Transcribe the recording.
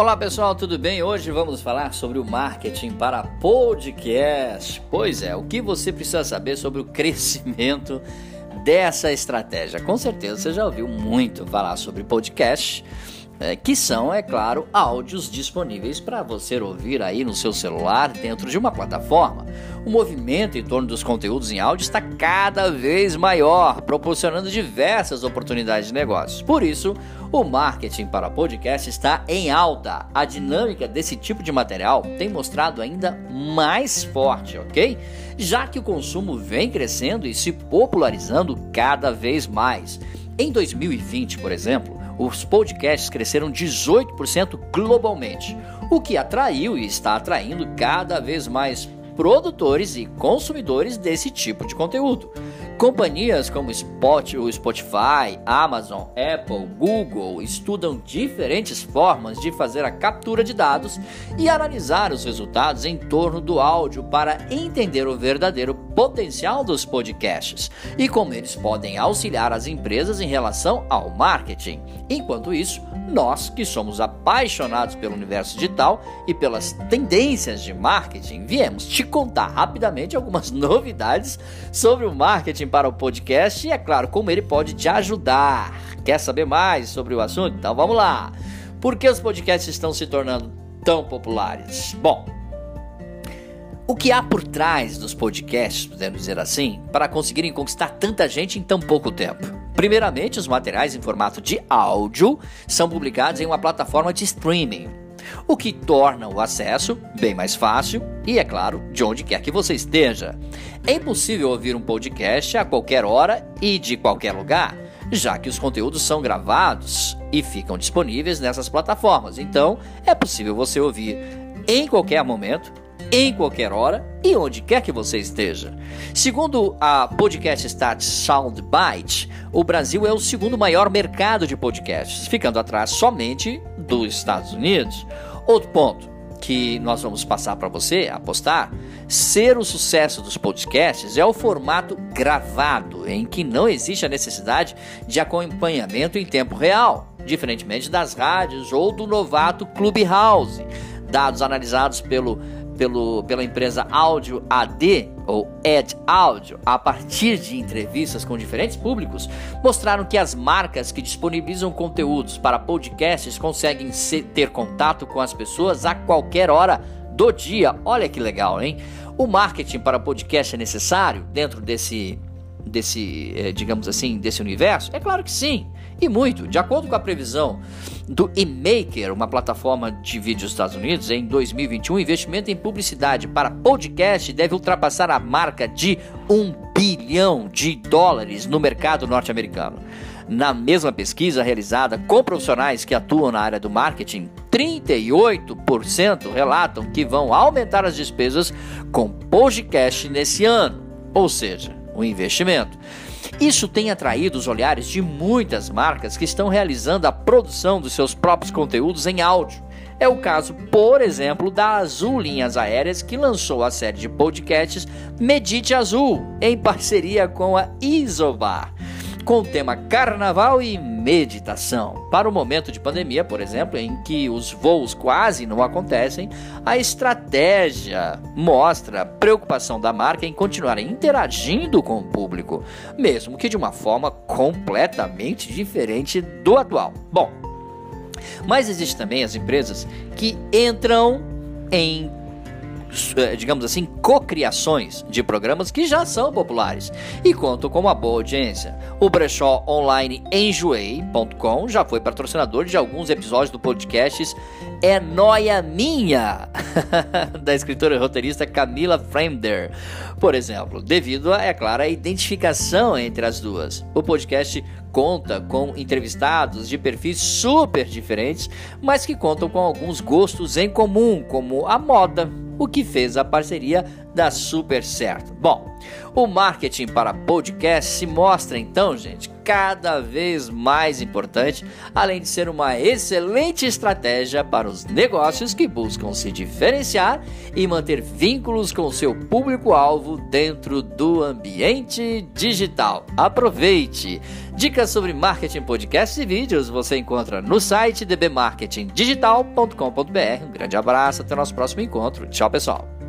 Olá pessoal, tudo bem? Hoje vamos falar sobre o marketing para podcast. Pois é, o que você precisa saber sobre o crescimento dessa estratégia? Com certeza você já ouviu muito falar sobre podcast é, que são, é claro, áudios disponíveis para você ouvir aí no seu celular dentro de uma plataforma. O movimento em torno dos conteúdos em áudio está cada vez maior, proporcionando diversas oportunidades de negócios. Por isso, o marketing para podcast está em alta. A dinâmica desse tipo de material tem mostrado ainda mais forte, ok? Já que o consumo vem crescendo e se popularizando cada vez mais. Em 2020, por exemplo, os podcasts cresceram 18% globalmente, o que atraiu e está atraindo cada vez mais produtores e consumidores desse tipo de conteúdo. Companhias como o Spotify, Amazon, Apple, Google estudam diferentes formas de fazer a captura de dados e analisar os resultados em torno do áudio para entender o verdadeiro potencial dos podcasts e como eles podem auxiliar as empresas em relação ao marketing. Enquanto isso, nós que somos apaixonados pelo universo digital e pelas tendências de marketing, viemos te contar rapidamente algumas novidades sobre o marketing para o podcast e, é claro, como ele pode te ajudar. Quer saber mais sobre o assunto? Então vamos lá. Por que os podcasts estão se tornando tão populares? Bom, o que há por trás dos podcasts, podemos dizer assim, para conseguirem conquistar tanta gente em tão pouco tempo? Primeiramente, os materiais em formato de áudio são publicados em uma plataforma de streaming, o que torna o acesso bem mais fácil e, é claro, de onde quer que você esteja. É impossível ouvir um podcast a qualquer hora e de qualquer lugar, já que os conteúdos são gravados e ficam disponíveis nessas plataformas. Então, é possível você ouvir em qualquer momento em qualquer hora e onde quer que você esteja. Segundo a Podcast Stats Soundbite, o Brasil é o segundo maior mercado de podcasts, ficando atrás somente dos Estados Unidos. Outro ponto que nós vamos passar para você apostar, ser o sucesso dos podcasts é o formato gravado, em que não existe a necessidade de acompanhamento em tempo real, diferentemente das rádios ou do novato Clubhouse. Dados analisados pelo pelo, pela empresa Áudio AD ou Ed Audio, a partir de entrevistas com diferentes públicos, mostraram que as marcas que disponibilizam conteúdos para podcasts conseguem ser, ter contato com as pessoas a qualquer hora do dia. Olha que legal, hein? O marketing para podcast é necessário dentro desse desse, eh, digamos assim, desse universo? É claro que sim, e muito. De acordo com a previsão do eMaker, uma plataforma de vídeo dos Estados Unidos, em 2021, o investimento em publicidade para podcast deve ultrapassar a marca de um bilhão de dólares no mercado norte-americano. Na mesma pesquisa realizada com profissionais que atuam na área do marketing, 38% relatam que vão aumentar as despesas com podcast nesse ano. Ou seja, o investimento. Isso tem atraído os olhares de muitas marcas que estão realizando a produção dos seus próprios conteúdos em áudio. É o caso, por exemplo, da Azul Linhas Aéreas, que lançou a série de podcasts Medite Azul, em parceria com a Isobar com o tema carnaval e meditação. Para o momento de pandemia, por exemplo, em que os voos quase não acontecem, a estratégia mostra a preocupação da marca em continuar interagindo com o público, mesmo que de uma forma completamente diferente do atual. Bom, mas existem também as empresas que entram em digamos assim, cocriações de programas que já são populares e contam com uma boa audiência. O brechó online Enjoei.com já foi patrocinador de alguns episódios do podcast É Noia Minha, da escritora e roteirista Camila Fremder, por exemplo, devido, a, é claro, a identificação entre as duas. O podcast conta com entrevistados de perfis super diferentes, mas que contam com alguns gostos em comum, como a moda, o que fez a parceria dar super certo. Bom, o marketing para podcast se mostra então, gente, cada vez mais importante, além de ser uma excelente estratégia para os negócios que buscam se diferenciar e manter vínculos com seu público-alvo dentro do ambiente digital. Aproveite! Dicas sobre marketing, podcasts e vídeos você encontra no site dbmarketingdigital.com.br. Um grande abraço, até o nosso próximo encontro. Tchau, pessoal.